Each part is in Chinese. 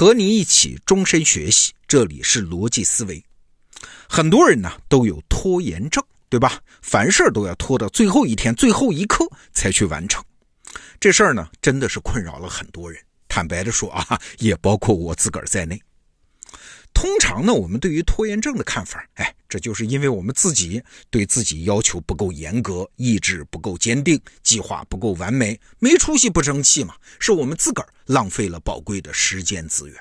和你一起终身学习，这里是逻辑思维。很多人呢都有拖延症，对吧？凡事都要拖到最后一天、最后一刻才去完成。这事儿呢，真的是困扰了很多人。坦白的说啊，也包括我自个儿在内。通常呢，我们对于拖延症的看法，哎，这就是因为我们自己对自己要求不够严格，意志不够坚定，计划不够完美，没出息不争气嘛，是我们自个儿浪费了宝贵的时间资源。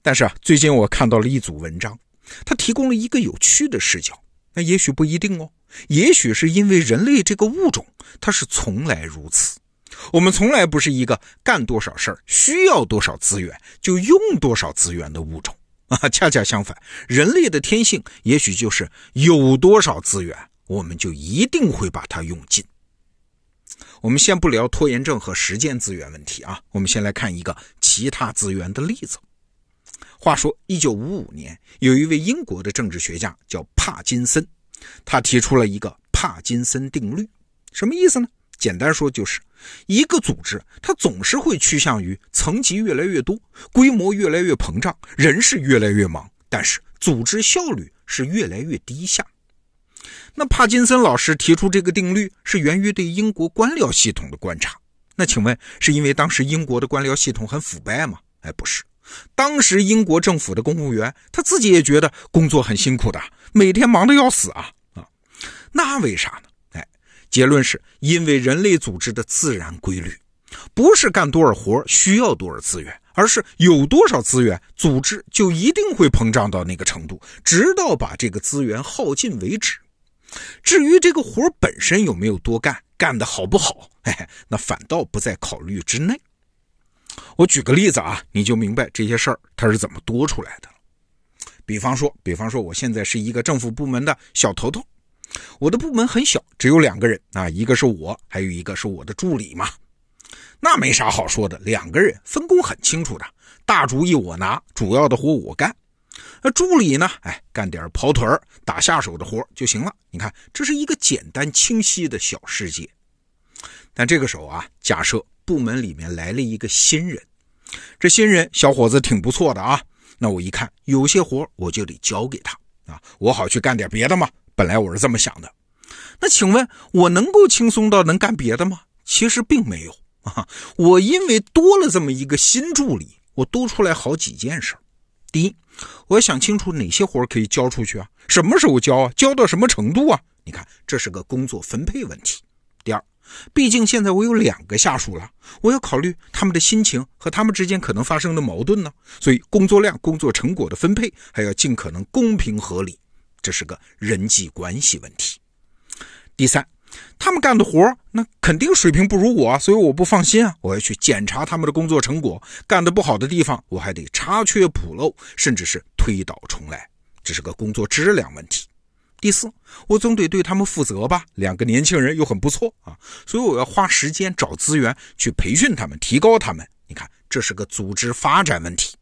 但是啊，最近我看到了一组文章，它提供了一个有趣的视角。那也许不一定哦，也许是因为人类这个物种，它是从来如此。我们从来不是一个干多少事儿需要多少资源就用多少资源的物种。啊，恰恰相反，人类的天性也许就是有多少资源，我们就一定会把它用尽。我们先不聊拖延症和时间资源问题啊，我们先来看一个其他资源的例子。话说，一九五五年，有一位英国的政治学家叫帕金森，他提出了一个帕金森定律，什么意思呢？简单说就是，一个组织它总是会趋向于层级越来越多，规模越来越膨胀，人是越来越忙，但是组织效率是越来越低下。那帕金森老师提出这个定律是源于对英国官僚系统的观察。那请问是因为当时英国的官僚系统很腐败吗？哎，不是，当时英国政府的公务员他自己也觉得工作很辛苦的，每天忙得要死啊啊，那为啥呢？结论是因为人类组织的自然规律，不是干多少活需要多少资源，而是有多少资源，组织就一定会膨胀到那个程度，直到把这个资源耗尽为止。至于这个活本身有没有多干，干得好不好，哎，那反倒不在考虑之内。我举个例子啊，你就明白这些事儿它是怎么多出来的。比方说，比方说，我现在是一个政府部门的小头头。我的部门很小，只有两个人啊，一个是我，还有一个是我的助理嘛。那没啥好说的，两个人分工很清楚的，大主意我拿，主要的活我干。那助理呢？哎，干点跑腿儿、打下手的活就行了。你看，这是一个简单清晰的小世界。但这个时候啊，假设部门里面来了一个新人，这新人小伙子挺不错的啊。那我一看，有些活我就得交给他啊，我好去干点别的嘛。本来我是这么想的，那请问我能够轻松到能干别的吗？其实并没有啊。我因为多了这么一个新助理，我多出来好几件事。第一，我要想清楚哪些活可以交出去啊，什么时候交啊，交到什么程度啊？你看，这是个工作分配问题。第二，毕竟现在我有两个下属了，我要考虑他们的心情和他们之间可能发生的矛盾呢，所以工作量、工作成果的分配还要尽可能公平合理。这是个人际关系问题。第三，他们干的活那肯定水平不如我，所以我不放心啊！我要去检查他们的工作成果，干的不好的地方，我还得查缺补漏，甚至是推倒重来。这是个工作质量问题。第四，我总得对他们负责吧？两个年轻人又很不错啊，所以我要花时间找资源去培训他们，提高他们。你看，这是个组织发展问题。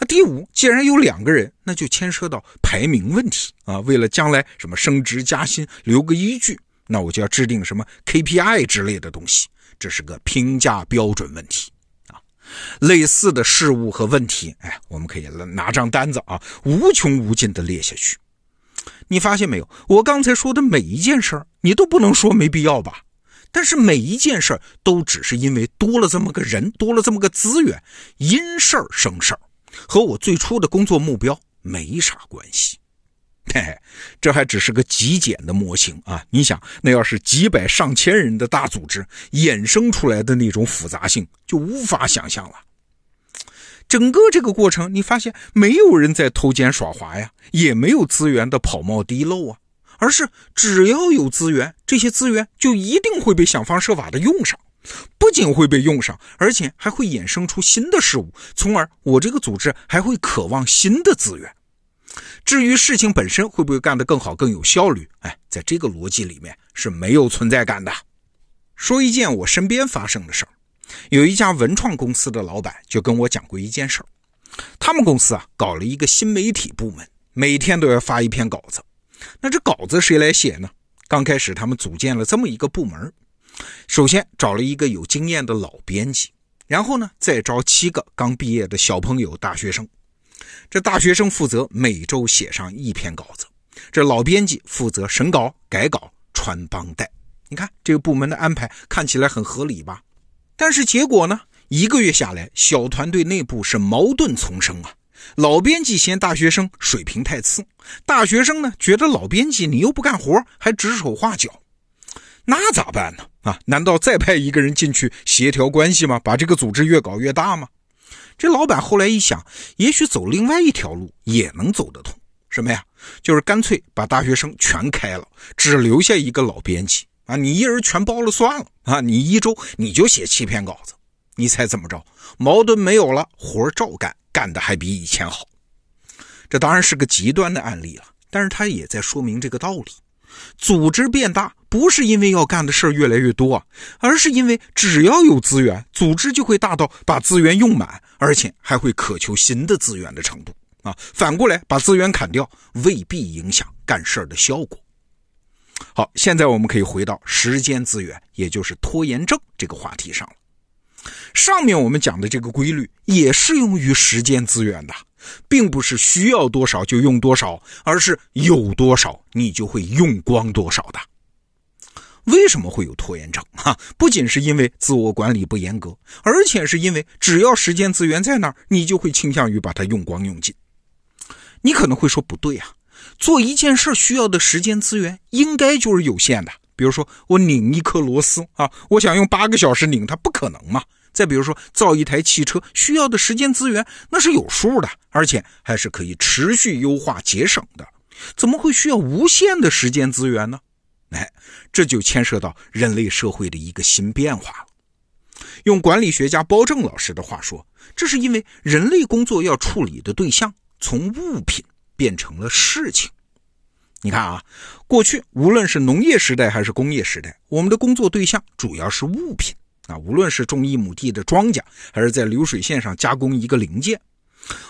那第五，既然有两个人，那就牵涉到排名问题啊。为了将来什么升职加薪留个依据，那我就要制定什么 KPI 之类的东西，这是个评价标准问题啊。类似的事物和问题，哎，我们可以拿张单子啊，无穷无尽的列下去。你发现没有？我刚才说的每一件事儿，你都不能说没必要吧？但是每一件事儿都只是因为多了这么个人，多了这么个资源，因事儿生事儿。和我最初的工作目标没啥关系，嘿嘿，这还只是个极简的模型啊！你想，那要是几百上千人的大组织衍生出来的那种复杂性，就无法想象了。整个这个过程，你发现没有人在偷奸耍滑呀，也没有资源的跑冒滴漏啊，而是只要有资源，这些资源就一定会被想方设法的用上。不仅会被用上，而且还会衍生出新的事物，从而我这个组织还会渴望新的资源。至于事情本身会不会干得更好、更有效率，哎，在这个逻辑里面是没有存在感的。说一件我身边发生的事儿，有一家文创公司的老板就跟我讲过一件事儿。他们公司啊搞了一个新媒体部门，每天都要发一篇稿子。那这稿子谁来写呢？刚开始他们组建了这么一个部门。首先找了一个有经验的老编辑，然后呢，再招七个刚毕业的小朋友大学生。这大学生负责每周写上一篇稿子，这老编辑负责审稿、改稿、穿帮带。你看这个部门的安排看起来很合理吧？但是结果呢？一个月下来，小团队内部是矛盾丛生啊。老编辑嫌大学生水平太次，大学生呢觉得老编辑你又不干活，还指手画脚，那咋办呢？啊，难道再派一个人进去协调关系吗？把这个组织越搞越大吗？这老板后来一想，也许走另外一条路也能走得通。什么呀？就是干脆把大学生全开了，只留下一个老编辑啊，你一人全包了算了啊，你一周你就写七篇稿子，你猜怎么着？矛盾没有了，活照干，干的还比以前好。这当然是个极端的案例了，但是他也在说明这个道理。组织变大不是因为要干的事儿越来越多，而是因为只要有资源，组织就会大到把资源用满，而且还会渴求新的资源的程度啊。反过来把资源砍掉，未必影响干事儿的效果。好，现在我们可以回到时间资源，也就是拖延症这个话题上了。上面我们讲的这个规律也适用于时间资源的。并不是需要多少就用多少，而是有多少你就会用光多少的。为什么会有拖延症？哈，不仅是因为自我管理不严格，而且是因为只要时间资源在那儿，你就会倾向于把它用光用尽。你可能会说不对啊，做一件事需要的时间资源应该就是有限的。比如说我拧一颗螺丝啊，我想用八个小时拧它，不可能嘛。再比如说，造一台汽车需要的时间资源那是有数的，而且还是可以持续优化节省的，怎么会需要无限的时间资源呢？哎，这就牵涉到人类社会的一个新变化了。用管理学家包正老师的话说，这是因为人类工作要处理的对象从物品变成了事情。你看啊，过去无论是农业时代还是工业时代，我们的工作对象主要是物品。啊，无论是种一亩地的庄稼，还是在流水线上加工一个零件，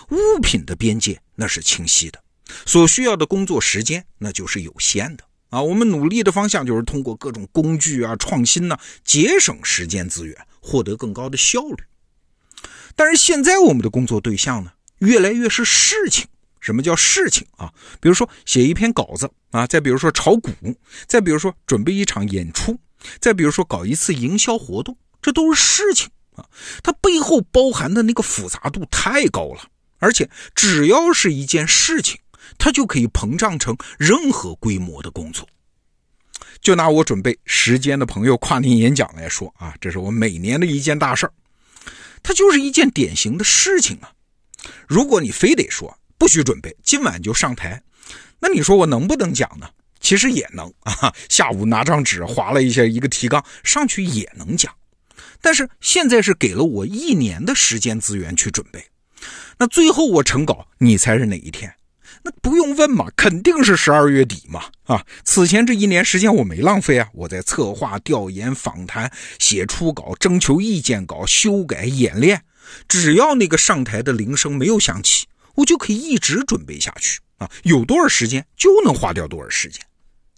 物品的边界那是清晰的，所需要的工作时间那就是有限的啊。我们努力的方向就是通过各种工具啊、创新呢，节省时间资源，获得更高的效率。但是现在我们的工作对象呢，越来越是事情。什么叫事情啊？比如说写一篇稿子啊，再比如说炒股，再比如说准备一场演出，再比如说搞一次营销活动。这都是事情啊，它背后包含的那个复杂度太高了，而且只要是一件事情，它就可以膨胀成任何规模的工作。就拿我准备时间的朋友跨年演讲来说啊，这是我每年的一件大事儿，它就是一件典型的事情啊。如果你非得说不许准备，今晚就上台，那你说我能不能讲呢？其实也能啊，下午拿张纸划了一下一个提纲上去也能讲。但是现在是给了我一年的时间资源去准备，那最后我成稿，你猜是哪一天？那不用问嘛，肯定是十二月底嘛！啊，此前这一年时间我没浪费啊，我在策划、调研、访谈、写初稿、征求意见稿、修改、演练，只要那个上台的铃声没有响起，我就可以一直准备下去啊！有多少时间就能花掉多少时间。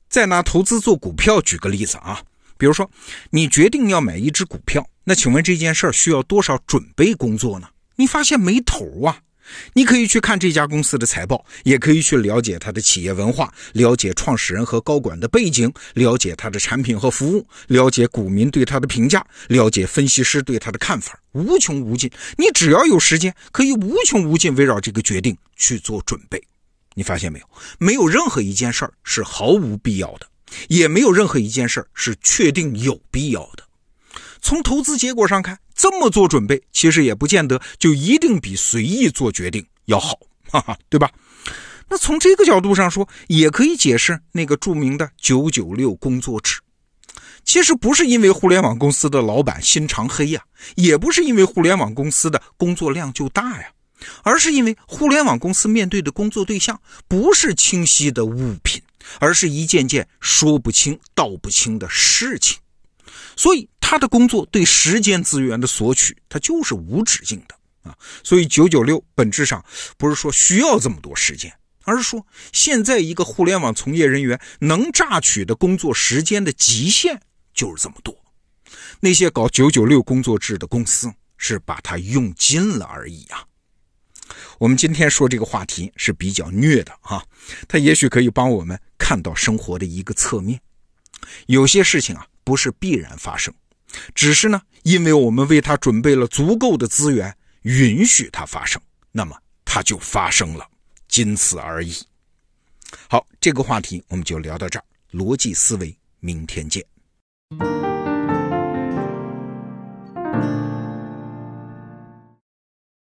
再拿投资做股票举个例子啊。比如说，你决定要买一只股票，那请问这件事儿需要多少准备工作呢？你发现没头啊？你可以去看这家公司的财报，也可以去了解它的企业文化，了解创始人和高管的背景，了解它的产品和服务，了解股民对它的评价，了解分析师对它的看法，无穷无尽。你只要有时间，可以无穷无尽围绕这个决定去做准备。你发现没有？没有任何一件事儿是毫无必要的。也没有任何一件事是确定有必要的。从投资结果上看，这么做准备其实也不见得就一定比随意做决定要好，哈哈，对吧？那从这个角度上说，也可以解释那个著名的“九九六”工作制。其实不是因为互联网公司的老板心肠黑呀，也不是因为互联网公司的工作量就大呀，而是因为互联网公司面对的工作对象不是清晰的物品。而是一件件说不清道不清的事情，所以他的工作对时间资源的索取，他就是无止境的啊。所以九九六本质上不是说需要这么多时间，而是说现在一个互联网从业人员能榨取的工作时间的极限就是这么多。那些搞九九六工作制的公司，是把它用尽了而已啊。我们今天说这个话题是比较虐的哈，它也许可以帮我们看到生活的一个侧面。有些事情啊，不是必然发生，只是呢，因为我们为它准备了足够的资源，允许它发生，那么它就发生了，仅此而已。好，这个话题我们就聊到这儿。逻辑思维，明天见。